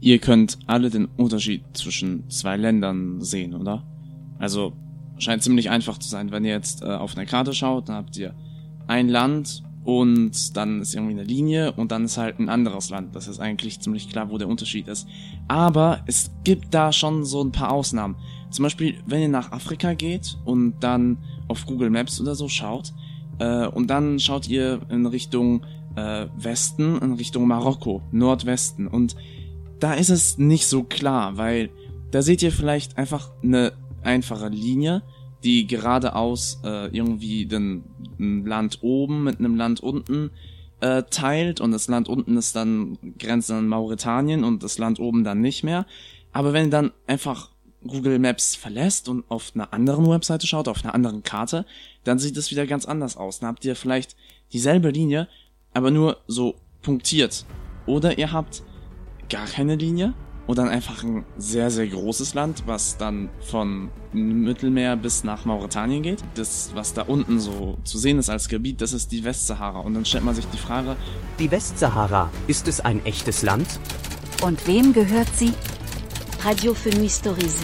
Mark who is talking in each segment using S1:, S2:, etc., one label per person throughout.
S1: ihr könnt alle den Unterschied zwischen zwei Ländern sehen, oder? Also scheint ziemlich einfach zu sein. Wenn ihr jetzt äh, auf eine Karte schaut, dann habt ihr ein Land und dann ist irgendwie eine Linie und dann ist halt ein anderes Land. Das ist eigentlich ziemlich klar, wo der Unterschied ist. Aber es gibt da schon so ein paar Ausnahmen. Zum Beispiel, wenn ihr nach Afrika geht und dann auf Google Maps oder so schaut äh, und dann schaut ihr in Richtung äh, Westen, in Richtung Marokko, Nordwesten und da ist es nicht so klar, weil da seht ihr vielleicht einfach eine einfache Linie, die geradeaus äh, irgendwie den, ein Land oben mit einem Land unten äh, teilt und das Land unten ist dann grenzt an Mauretanien und das Land oben dann nicht mehr. Aber wenn ihr dann einfach Google Maps verlässt und auf einer anderen Webseite schaut, auf einer anderen Karte, dann sieht es wieder ganz anders aus. Dann habt ihr vielleicht dieselbe Linie, aber nur so punktiert. Oder ihr habt gar keine Linie und dann einfach ein sehr, sehr großes Land, was dann von Mittelmeer bis nach Mauretanien geht. Das, was da unten so zu sehen ist als Gebiet, das ist die Westsahara. Und dann stellt man sich die Frage,
S2: Die Westsahara, ist es ein echtes Land?
S3: Und wem gehört sie? Radio Fenouil Stories.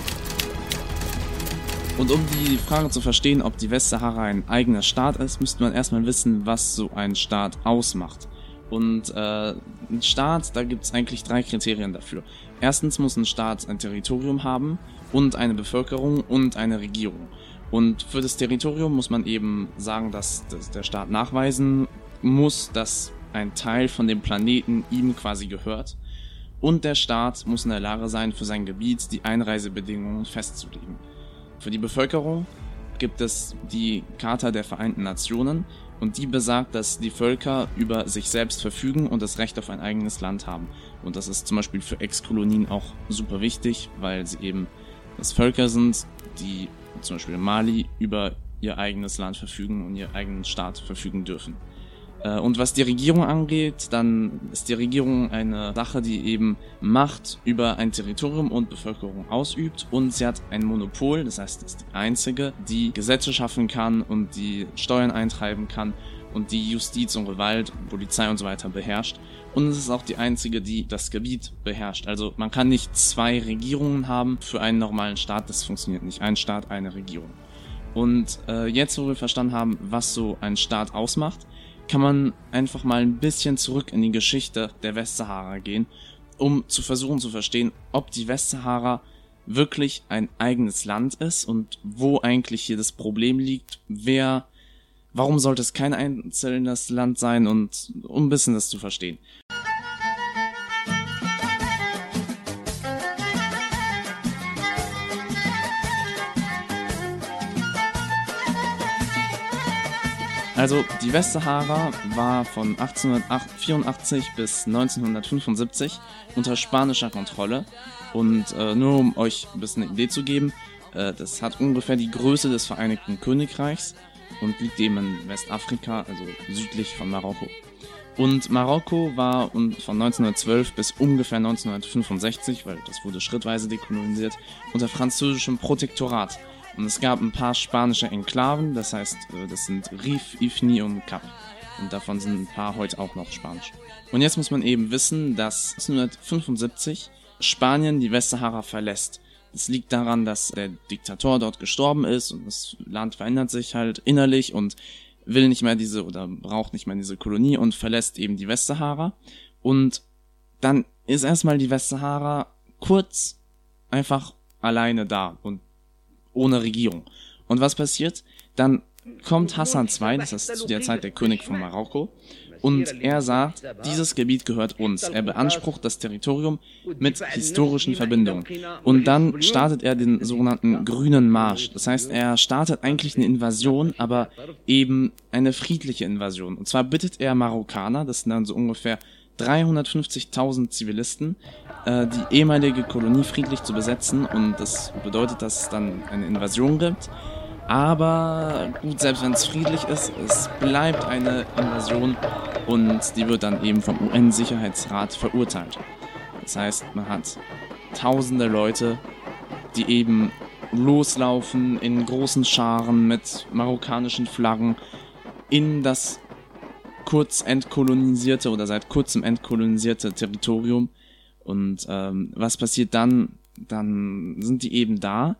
S1: Und um die Frage zu verstehen, ob die Westsahara ein eigener Staat ist, müsste man erstmal wissen, was so ein Staat ausmacht. Und äh, ein Staat, da gibt es eigentlich drei Kriterien dafür. Erstens muss ein Staat ein Territorium haben und eine Bevölkerung und eine Regierung. Und für das Territorium muss man eben sagen, dass, dass der Staat nachweisen muss, dass ein Teil von dem Planeten ihm quasi gehört. Und der Staat muss in der Lage sein, für sein Gebiet die Einreisebedingungen festzulegen. Für die Bevölkerung gibt es die Charta der Vereinten Nationen und die besagt, dass die Völker über sich selbst verfügen und das Recht auf ein eigenes Land haben. Und das ist zum Beispiel für Ex-Kolonien auch super wichtig, weil sie eben das Völker sind, die zum Beispiel Mali über ihr eigenes Land verfügen und ihren eigenen Staat verfügen dürfen. Äh, Und was die Regierung angeht, dann ist die Regierung eine Sache, die eben Macht über ein Territorium und Bevölkerung ausübt und sie hat ein Monopol, das heißt, ist die einzige, die Gesetze schaffen kann und die Steuern eintreiben kann und die Justiz und Gewalt, Polizei und so weiter beherrscht. Und es ist auch die einzige, die das Gebiet beherrscht. Also man kann nicht zwei Regierungen haben für einen normalen Staat, das funktioniert nicht. Ein Staat, eine Regierung. Und äh, jetzt, wo wir verstanden haben, was so ein Staat ausmacht, kann man einfach mal ein bisschen zurück in die Geschichte der Westsahara gehen, um zu versuchen zu verstehen, ob die Westsahara wirklich ein eigenes Land ist und wo eigentlich hier das Problem liegt, wer, warum sollte es kein einzelnes Land sein und um ein bisschen das zu verstehen. Also die Westsahara war von 1884 bis 1975 unter spanischer Kontrolle und äh, nur um euch ein bisschen eine Idee zu geben, äh, das hat ungefähr die Größe des Vereinigten Königreichs und liegt eben in Westafrika, also südlich von Marokko. Und Marokko war von 1912 bis ungefähr 1965, weil das wurde schrittweise dekolonisiert, unter französischem Protektorat. Und es gab ein paar spanische Enklaven, das heißt, äh, das sind Rif, Ifni und Cap. Und davon sind ein paar heute auch noch Spanisch. Und jetzt muss man eben wissen, dass 1975 Spanien die Westsahara verlässt. Das liegt daran, dass der Diktator dort gestorben ist und das Land verändert sich halt innerlich und will nicht mehr diese oder braucht nicht mehr diese Kolonie und verlässt eben die Westsahara. Und dann ist erstmal die Westsahara kurz einfach alleine da und ohne Regierung. Und was passiert? Dann kommt Hassan II, das ist zu der Zeit der König von Marokko, und er sagt, dieses Gebiet gehört uns. Er beansprucht das Territorium mit historischen Verbindungen. Und dann startet er den sogenannten Grünen Marsch. Das heißt, er startet eigentlich eine Invasion, aber eben eine friedliche Invasion. Und zwar bittet er Marokkaner, das sind dann so ungefähr 350.000 Zivilisten, äh, die ehemalige Kolonie friedlich zu besetzen. Und das bedeutet, dass es dann eine Invasion gibt. Aber gut, selbst wenn es friedlich ist, es bleibt eine Invasion und die wird dann eben vom UN-Sicherheitsrat verurteilt. Das heißt, man hat tausende Leute, die eben loslaufen in großen Scharen mit marokkanischen Flaggen in das kurz entkolonisierte oder seit kurzem entkolonisierte Territorium Und ähm, was passiert dann? Dann sind die eben da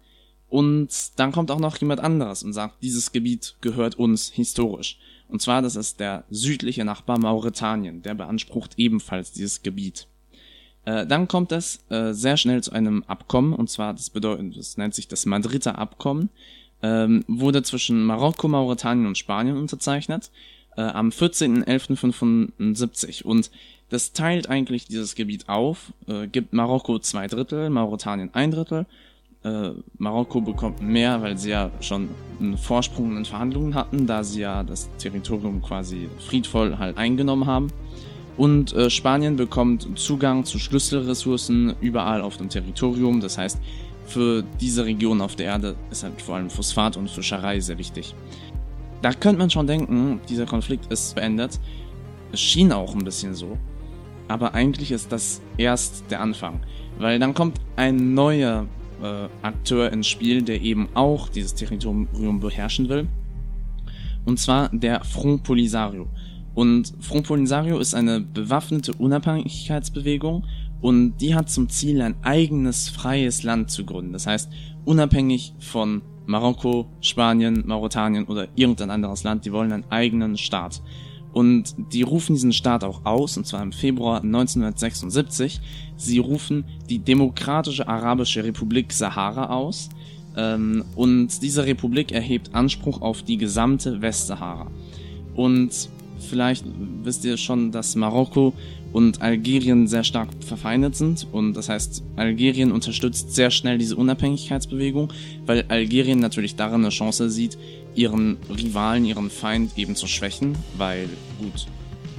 S1: und dann kommt auch noch jemand anderes und sagt, dieses Gebiet gehört uns historisch. Und zwar, das ist der südliche Nachbar Mauretanien, der beansprucht ebenfalls dieses Gebiet. Äh, dann kommt es äh, sehr schnell zu einem Abkommen, und zwar, das bedeutet, das nennt sich das Madrider Abkommen, ähm, wurde zwischen Marokko, Mauretanien und Spanien unterzeichnet, äh, am 14.11.75. Und das teilt eigentlich dieses Gebiet auf, äh, gibt Marokko zwei Drittel, Mauretanien ein Drittel. Äh, Marokko bekommt mehr, weil sie ja schon einen Vorsprung in Verhandlungen hatten, da sie ja das Territorium quasi friedvoll halt eingenommen haben. Und äh, Spanien bekommt Zugang zu Schlüsselressourcen überall auf dem Territorium. Das heißt, für diese Region auf der Erde ist halt vor allem Phosphat und Fischerei sehr wichtig. Da könnte man schon denken, dieser Konflikt ist beendet. Es schien auch ein bisschen so. Aber eigentlich ist das erst der Anfang. Weil dann kommt ein neuer äh, Akteur ins Spiel, der eben auch dieses Territorium beherrschen will. Und zwar der Front Polisario. Und Front Polisario ist eine bewaffnete Unabhängigkeitsbewegung und die hat zum Ziel, ein eigenes freies Land zu gründen. Das heißt, unabhängig von Marokko, Spanien, Mauretanien oder irgendein anderes Land, die wollen einen eigenen Staat. Und die rufen diesen Staat auch aus, und zwar im Februar 1976. Sie rufen die Demokratische Arabische Republik Sahara aus. Ähm, und diese Republik erhebt Anspruch auf die gesamte Westsahara. Und vielleicht wisst ihr schon, dass Marokko und Algerien sehr stark verfeindet sind. Und das heißt, Algerien unterstützt sehr schnell diese Unabhängigkeitsbewegung, weil Algerien natürlich darin eine Chance sieht, ihren Rivalen, ihren Feind eben zu schwächen, weil gut,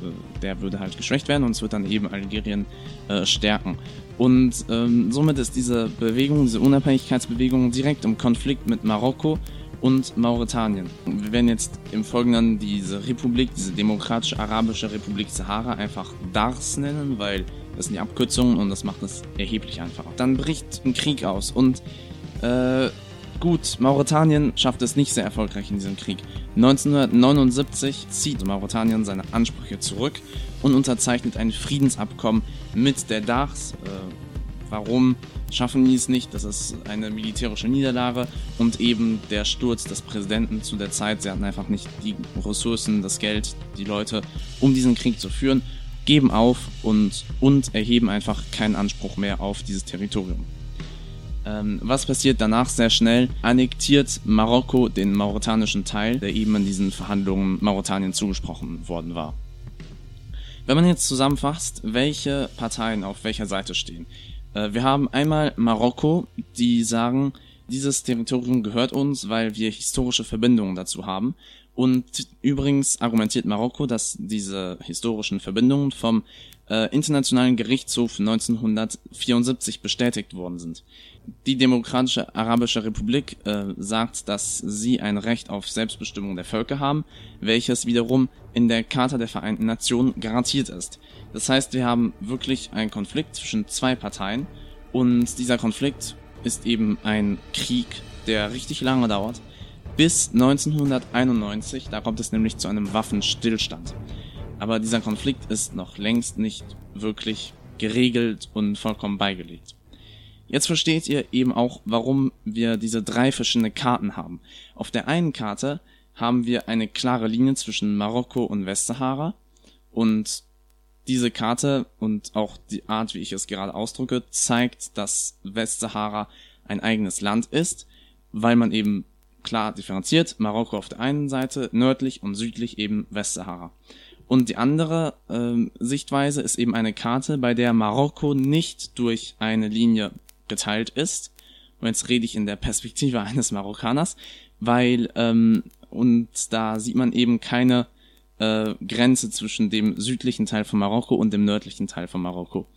S1: äh, der würde halt geschwächt werden und es wird dann eben Algerien äh, stärken. Und ähm, somit ist diese Bewegung, diese Unabhängigkeitsbewegung direkt im Konflikt mit Marokko und Mauretanien. Wir werden jetzt im Folgenden diese Republik, diese Demokratische Arabische Republik Sahara einfach DARS nennen, weil das sind die Abkürzungen und das macht es erheblich einfacher. Dann bricht ein Krieg aus und äh, gut, Mauretanien schafft es nicht sehr erfolgreich in diesem Krieg. 1979 zieht Mauretanien seine Ansprüche zurück und unterzeichnet ein Friedensabkommen mit der DARS. Äh, warum? schaffen die es nicht. Das ist eine militärische Niederlage und eben der Sturz des Präsidenten zu der Zeit. Sie hatten einfach nicht die Ressourcen, das Geld, die Leute, um diesen Krieg zu führen, geben auf und, und erheben einfach keinen Anspruch mehr auf dieses Territorium. Ähm, was passiert danach sehr schnell? Annektiert Marokko den mauretanischen Teil, der eben in diesen Verhandlungen Mauretanien zugesprochen worden war. Wenn man jetzt zusammenfasst, welche Parteien auf welcher Seite stehen. Äh, wir haben einmal Marokko, die sagen, dieses Territorium gehört uns, weil wir historische Verbindungen dazu haben. Und übrigens argumentiert Marokko, dass diese historischen Verbindungen vom äh, Internationalen Gerichtshof 1974 bestätigt worden sind. Die Demokratische Arabische Republik äh, sagt, dass sie ein Recht auf Selbstbestimmung der Völker haben, welches wiederum in der Charta der Vereinten Nationen garantiert ist. Das heißt, wir haben wirklich einen Konflikt zwischen zwei Parteien und dieser Konflikt ist eben ein Krieg, der richtig lange dauert, bis 1991, da kommt es nämlich zu einem Waffenstillstand. Aber dieser Konflikt ist noch längst nicht wirklich geregelt und vollkommen beigelegt. Jetzt versteht ihr eben auch, warum wir diese drei verschiedene Karten haben. Auf der einen Karte haben wir eine klare Linie zwischen Marokko und Westsahara und diese Karte und auch die Art, wie ich es gerade ausdrücke, zeigt, dass Westsahara ein eigenes Land ist, weil man eben klar differenziert, Marokko auf der einen Seite, nördlich und südlich eben Westsahara. Und die andere äh, Sichtweise ist eben eine Karte, bei der Marokko nicht durch eine Linie geteilt ist. Und jetzt rede ich in der Perspektive eines Marokkaners, weil ähm, und da sieht man eben keine äh, Grenze zwischen dem südlichen Teil von Marokko und dem nördlichen Teil von Marokko.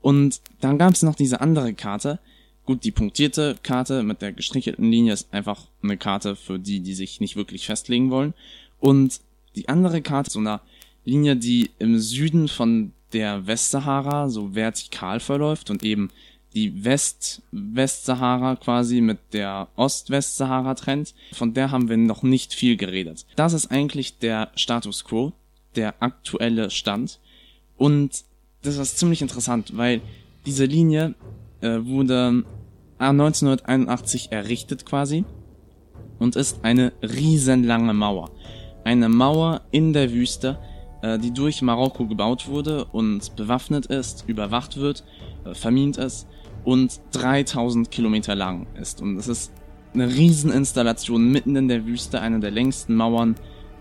S1: Und dann gab es noch diese andere Karte. Gut, die punktierte Karte mit der gestrichelten Linie ist einfach eine Karte für die, die sich nicht wirklich festlegen wollen. Und die andere Karte, so einer Linie, die im Süden von der Westsahara so vertikal verläuft und eben die West Westsahara quasi mit der Ost-Westsahara trennt. Von der haben wir noch nicht viel geredet. Das ist eigentlich der Status quo, der aktuelle Stand. Und das ist ziemlich interessant, weil Diese Linie äh, wurde 1981 errichtet quasi und ist eine riesenlange Mauer. Eine Mauer in der Wüste, äh, die durch Marokko gebaut wurde und bewaffnet ist, überwacht wird, äh, vermint ist und 3000 Kilometer lang ist. Und es ist eine Rieseninstallation mitten in der Wüste, eine der längsten Mauern,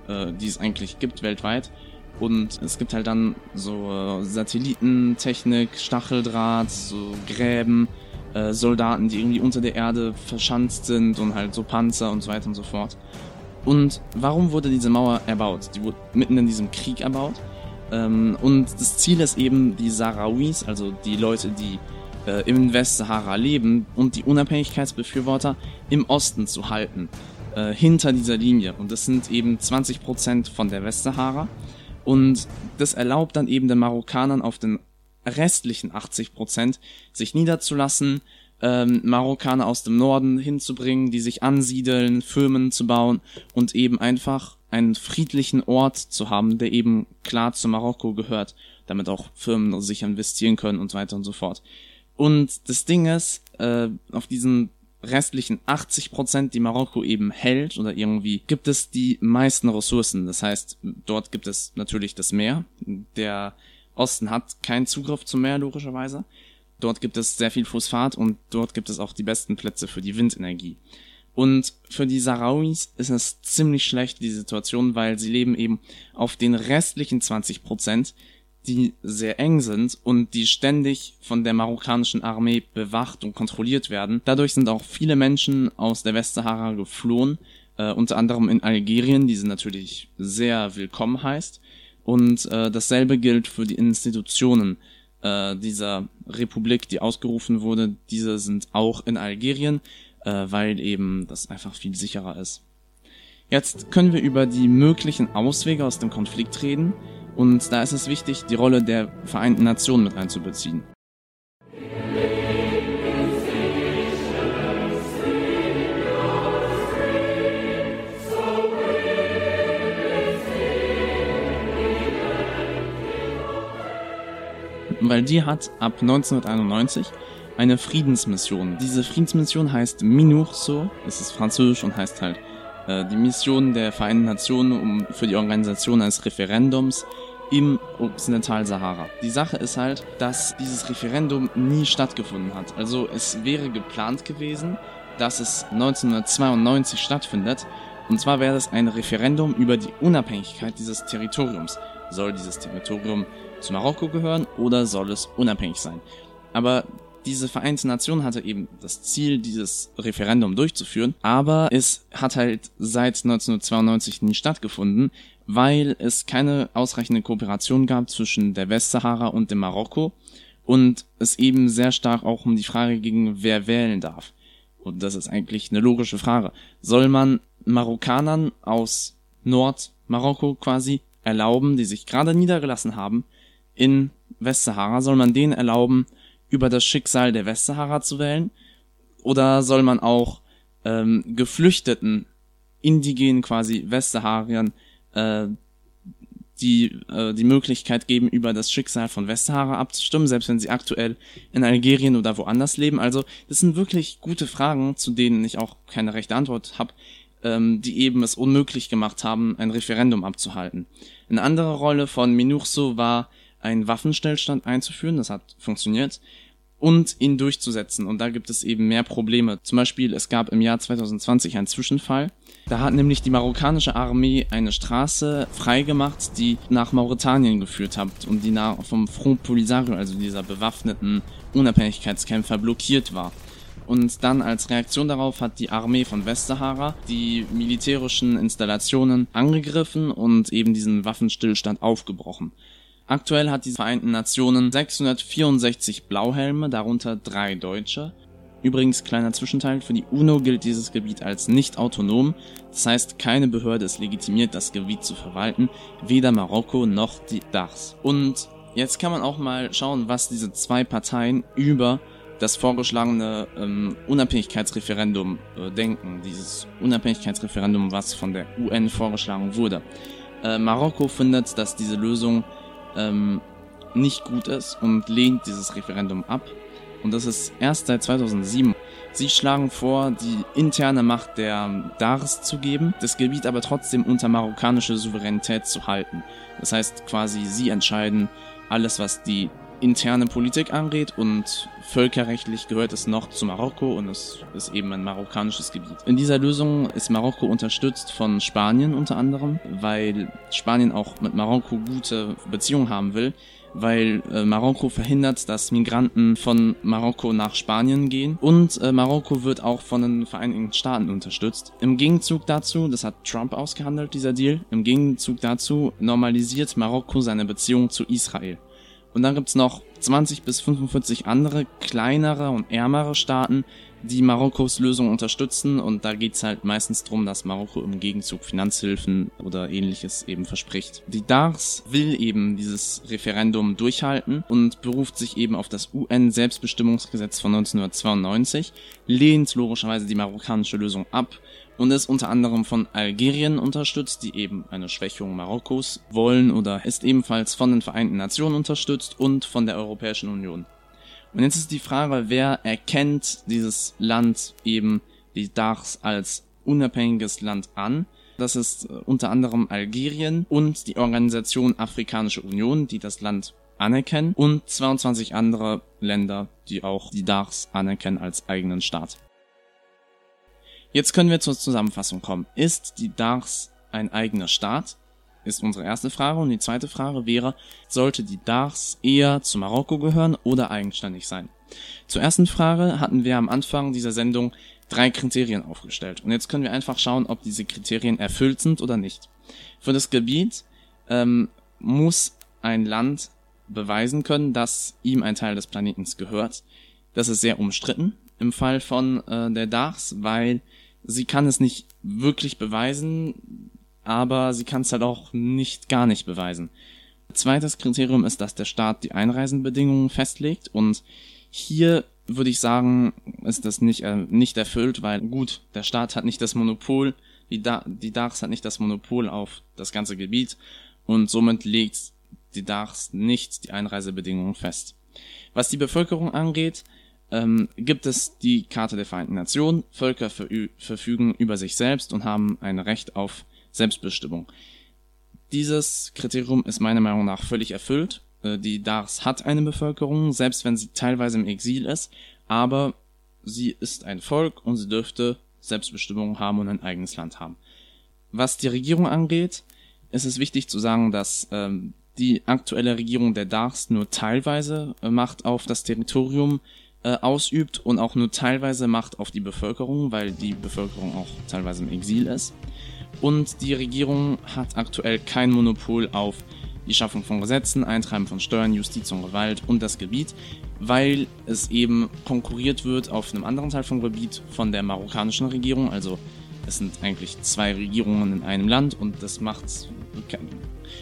S1: äh, die es eigentlich gibt weltweit. Und es gibt halt dann so äh, Satellitentechnik, Stacheldraht, so Gräben, äh, Soldaten, die irgendwie unter der Erde verschanzt sind und halt so Panzer und so weiter und so fort. Und warum wurde diese Mauer erbaut? Die wurde mitten in diesem Krieg erbaut. Ähm, und das Ziel ist eben, die Sahrawis, also die Leute, die äh, im Westsahara leben und die Unabhängigkeitsbefürworter im Osten zu halten, äh, hinter dieser Linie. Und das sind eben 20% von der Westsahara. Und das erlaubt dann eben den Marokkanern auf den restlichen 80% sich niederzulassen, ähm, Marokkaner aus dem Norden hinzubringen, die sich ansiedeln, Firmen zu bauen und eben einfach einen friedlichen Ort zu haben, der eben klar zu Marokko gehört, damit auch Firmen sich investieren können und weiter und so fort. Und das Ding ist, äh, auf diesen restlichen 80 Prozent, die Marokko eben hält oder irgendwie, gibt es die meisten Ressourcen. Das heißt, dort gibt es natürlich das Meer. Der Osten hat keinen Zugriff zum Meer, logischerweise. Dort gibt es sehr viel Phosphat und dort gibt es auch die besten Plätze für die Windenergie. Und für die Sahrawis ist es ziemlich schlecht, die Situation, weil sie leben eben auf den restlichen 20 Prozent, die sehr eng sind und die ständig von der marokkanischen Armee bewacht und kontrolliert werden. Dadurch sind auch viele Menschen aus der Westsahara geflohen, äh, unter anderem in Algerien, die sie natürlich sehr willkommen heißt. Und äh, dasselbe gilt für die Institutionen äh, dieser Republik, die ausgerufen wurde. Diese sind auch in Algerien, äh, weil eben das einfach viel sicherer ist. Jetzt können wir über die möglichen Auswege aus dem Konflikt reden. Und da ist es wichtig, die Rolle der Vereinten Nationen mit einzubeziehen. Weil die hat ab 1991 eine Friedensmission. Diese Friedensmission heißt MINURSO, es ist französisch und heißt halt die Mission der Vereinten Nationen um, für die Organisation eines Referendums im Occidental-Sahara. Die Sache ist halt, dass dieses Referendum nie stattgefunden hat. Also es wäre geplant gewesen, dass es 1992 stattfindet. Und zwar wäre es ein Referendum über die Unabhängigkeit dieses Territoriums. Soll dieses Territorium zu Marokko gehören oder soll es unabhängig sein? Aber diese Vereinte Nation hatte eben das Ziel, dieses Referendum durchzuführen, aber es hat halt seit 1992 nie stattgefunden, weil es keine ausreichende Kooperation gab zwischen der Westsahara und dem Marokko und es eben sehr stark auch um die Frage ging, wer wählen darf. Und das ist eigentlich eine logische Frage. Soll man Marokkanern aus Nordmarokko quasi erlauben, die sich gerade niedergelassen haben in Westsahara, soll man denen erlauben, über das Schicksal der Westsahara zu wählen? Oder soll man auch ähm, Geflüchteten, indigenen quasi Westsahariern, äh, die äh, die Möglichkeit geben, über das Schicksal von Westsahara abzustimmen, selbst wenn sie aktuell in Algerien oder woanders leben. Also das sind wirklich gute Fragen, zu denen ich auch keine rechte Antwort habe, ähm, die eben es unmöglich gemacht haben, ein Referendum abzuhalten. Eine andere Rolle von Minurso war, einen Waffenstillstand einzuführen, das hat funktioniert, und ihn durchzusetzen. Und da gibt es eben mehr Probleme. Zum Beispiel, es gab im Jahr 2020 einen Zwischenfall. Da hat nämlich die marokkanische Armee eine Straße freigemacht, die nach Mauretanien geführt hat und die vom Front Polisario, also dieser bewaffneten Unabhängigkeitskämpfer, blockiert war. Und dann als Reaktion darauf hat die Armee von Westsahara die militärischen Installationen angegriffen und eben diesen Waffenstillstand aufgebrochen. Aktuell hat die Vereinten Nationen 664 Blauhelme, darunter drei Deutsche. Übrigens, kleiner Zwischenteil, für die UNO gilt dieses Gebiet als nicht autonom, das heißt, keine Behörde ist legitimiert, das Gebiet zu verwalten, weder Marokko noch die DARS. Und jetzt kann man auch mal schauen, was diese zwei Parteien über das vorgeschlagene ähm, Unabhängigkeitsreferendum äh, denken, dieses Unabhängigkeitsreferendum, was von der UN vorgeschlagen wurde. Äh, Marokko findet, dass diese Lösung ähm, nicht gut ist und lehnt dieses Referendum ab. Und das ist erst seit 2007. Sie schlagen vor, die interne Macht der Dars zu geben, das Gebiet aber trotzdem unter marokkanische Souveränität zu halten. Das heißt quasi, sie entscheiden alles, was die interne Politik angeht und völkerrechtlich gehört es noch zu Marokko und es ist eben ein marokkanisches Gebiet. In dieser Lösung ist Marokko unterstützt von Spanien unter anderem, weil Spanien auch mit Marokko gute Beziehungen haben will, weil äh, Marokko verhindert, dass Migranten von Marokko nach Spanien gehen und äh, Marokko wird auch von den Vereinigten Staaten unterstützt. Im Gegenzug dazu, das hat Trump ausgehandelt, dieser Deal, im Gegenzug dazu normalisiert Marokko seine Beziehung zu Israel. Und dann gibt's noch 20 bis 45 andere kleinere und ärmere Staaten, die Marokkos Lösung unterstützen und da geht's halt meistens drum, dass Marokko im Gegenzug Finanzhilfen oder ähnliches eben verspricht. Die DARS will eben dieses Referendum durchhalten und beruft sich eben auf das UN-Selbstbestimmungsgesetz von 1992, lehnt logischerweise die marokkanische Lösung ab und ist unter anderem von Algerien unterstützt, die eben eine Schwächung Marokkos wollen oder ist ebenfalls von den Vereinten Nationen unterstützt und von der Europäischen Union. Und jetzt ist die Frage, wer erkennt dieses Land eben, die Dachs, als unabhängiges Land an? Das ist äh, unter anderem Algerien und die Organisation Afrikanische Union, die das Land anerkennen und 22 andere Länder, die auch die Dachs anerkennen als eigenen Staat. Jetzt können wir zur Zusammenfassung kommen. Ist die Dachs ein eigener Staat? Ist unsere erste Frage. Und die zweite Frage wäre, sollte die Dachs eher zu Marokko gehören oder eigenständig sein? Zur ersten Frage hatten wir am Anfang dieser Sendung drei Kriterien aufgestellt. Und jetzt können wir einfach schauen, ob diese Kriterien erfüllt sind oder nicht. Für das Gebiet ähm, muss ein Land beweisen können, dass ihm ein Teil des Planetens gehört. Das ist sehr umstritten im Fall von äh, der Dachs, weil sie kann es nicht wirklich beweisen, aber sie kann es halt auch nicht gar nicht beweisen. Zweites Kriterium ist, dass der Staat die Einreisenbedingungen festlegt und hier würde ich sagen, ist das nicht, äh, nicht erfüllt, weil gut, der Staat hat nicht das Monopol, die, da die DARS hat nicht das Monopol auf das ganze Gebiet und somit legt die DARS nicht die Einreisebedingungen fest. Was die Bevölkerung angeht, ähm, gibt es die Karte der Vereinten Nationen. Völker verfügen über sich selbst und haben ein Recht auf Selbstbestimmung. Dieses Kriterium ist meiner Meinung nach völlig erfüllt. Äh, die Dars hat eine Bevölkerung, selbst wenn sie teilweise im Exil ist, aber sie ist ein Volk und sie dürfte Selbstbestimmung haben und ein eigenes Land haben. Was die Regierung angeht, ist es wichtig zu sagen, dass ähm, die aktuelle Regierung der Dars nur teilweise äh, Macht auf das Territorium äh, ausübt und auch nur teilweise Macht auf die Bevölkerung, weil die Bevölkerung auch teilweise im Exil ist. Und die Regierung hat aktuell kein Monopol auf die Schaffung von Gesetzen, Eintreiben von Steuern, Justiz und Gewalt und das Gebiet, weil es eben konkurriert wird auf einem anderen Teil vom Gebiet von der marokkanischen Regierung. Also es sind eigentlich zwei Regierungen in einem Land und das macht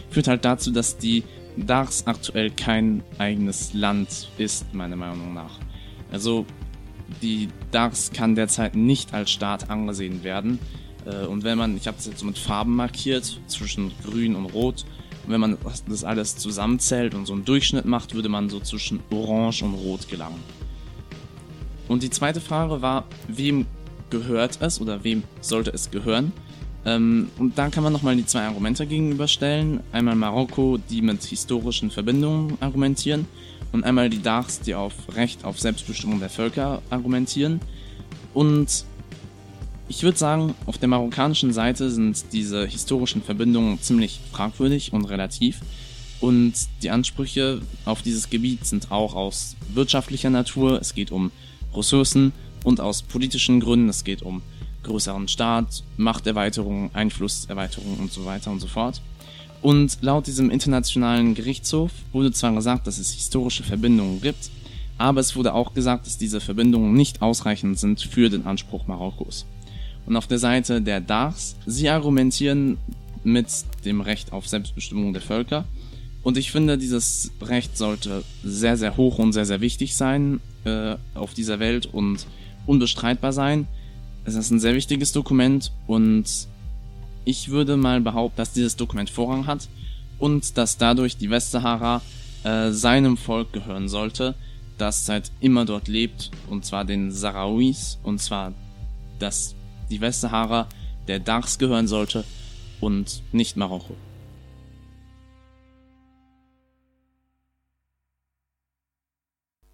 S1: führt halt dazu, dass die Dars aktuell kein eigenes Land ist, meiner Meinung nach. Also die Dars kann derzeit nicht als Staat angesehen werden. Äh, und wenn man, ich habe das jetzt so mit Farben markiert, zwischen grün und rot, und wenn man das alles zusammenzählt und so einen Durchschnitt macht, würde man so zwischen orange und rot gelangen. Und die zweite Frage war, wem gehört es oder wem sollte es gehören? Ähm, und da kann man nochmal die zwei Argumente gegenüberstellen. Einmal Marokko, die mit historischen Verbindungen argumentieren und einmal die Dachs, die auf Recht auf Selbstbestimmung der Völker argumentieren. Und ich würde sagen, auf der marokkanischen Seite sind diese historischen Verbindungen ziemlich fragwürdig und relativ. Und die Ansprüche auf dieses Gebiet sind auch aus wirtschaftlicher Natur. Es geht um Ressourcen und aus politischen Gründen. Es geht um größeren Staat, Machterweiterung, Einflusserweiterung und so weiter und so fort. Und laut diesem internationalen Gerichtshof wurde zwar gesagt, dass es historische Verbindungen gibt, aber es wurde auch gesagt, dass diese Verbindungen nicht ausreichend sind für den Anspruch Marokkos. Und auf der Seite der Dars, sie argumentieren mit dem Recht auf Selbstbestimmung der Völker. Und ich finde, dieses Recht sollte sehr, sehr hoch und sehr, sehr wichtig sein äh, auf dieser Welt und unbestreitbar sein. Es ist ein sehr wichtiges Dokument und ich würde mal behaupten, dass dieses Dokument Vorrang hat und dass dadurch die Westsahara äh, seinem Volk gehören sollte, das seit immer dort lebt, und zwar den Sahrawis, und zwar, dass die Westsahara der Dachs gehören sollte und nicht Marokko.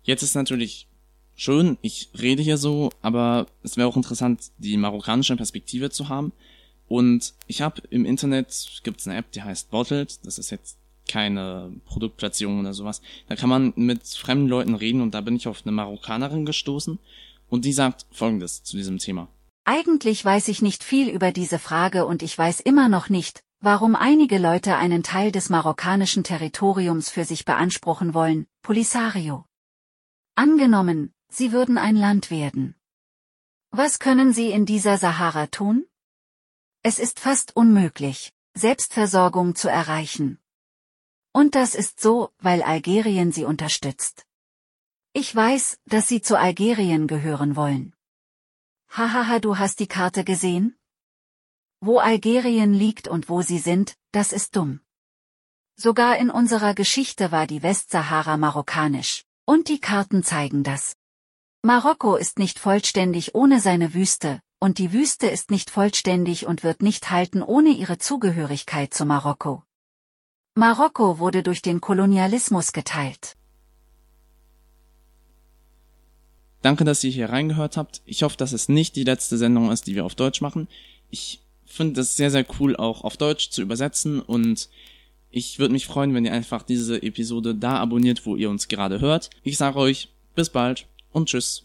S1: Jetzt ist natürlich schön, ich rede hier so, aber es wäre auch interessant, die marokkanische Perspektive zu haben. Und ich habe im Internet, gibt's eine App, die heißt Bottled, das ist jetzt keine Produktplatzierung oder sowas. Da kann man mit fremden Leuten reden und da bin ich auf eine Marokkanerin gestoßen und die sagt folgendes zu diesem Thema.
S3: Eigentlich weiß ich nicht viel über diese Frage und ich weiß immer noch nicht, warum einige Leute einen Teil des marokkanischen Territoriums für sich beanspruchen wollen, Polisario. Angenommen, sie würden ein Land werden. Was können sie in dieser Sahara tun? Es ist fast unmöglich, Selbstversorgung zu erreichen. Und das ist so, weil Algerien sie unterstützt. Ich weiß, dass sie zu Algerien gehören wollen. Hahaha, du hast die Karte gesehen? Wo Algerien liegt und wo sie sind, das ist dumm. Sogar in unserer Geschichte war die Westsahara marokkanisch. Und die Karten zeigen das. Marokko ist nicht vollständig ohne seine Wüste, und die Wüste ist nicht vollständig und wird nicht halten ohne ihre Zugehörigkeit zu Marokko. Marokko wurde durch den Kolonialismus geteilt.
S1: Danke, dass ihr hier reingehört habt. Ich hoffe, dass es nicht die letzte Sendung ist, die wir auf Deutsch machen. Ich finde es sehr, sehr cool, auch auf Deutsch zu übersetzen und ich würde mich freuen, wenn ihr einfach diese Episode da abonniert, wo ihr uns gerade hört. Ich sage euch, bis bald und tschüss.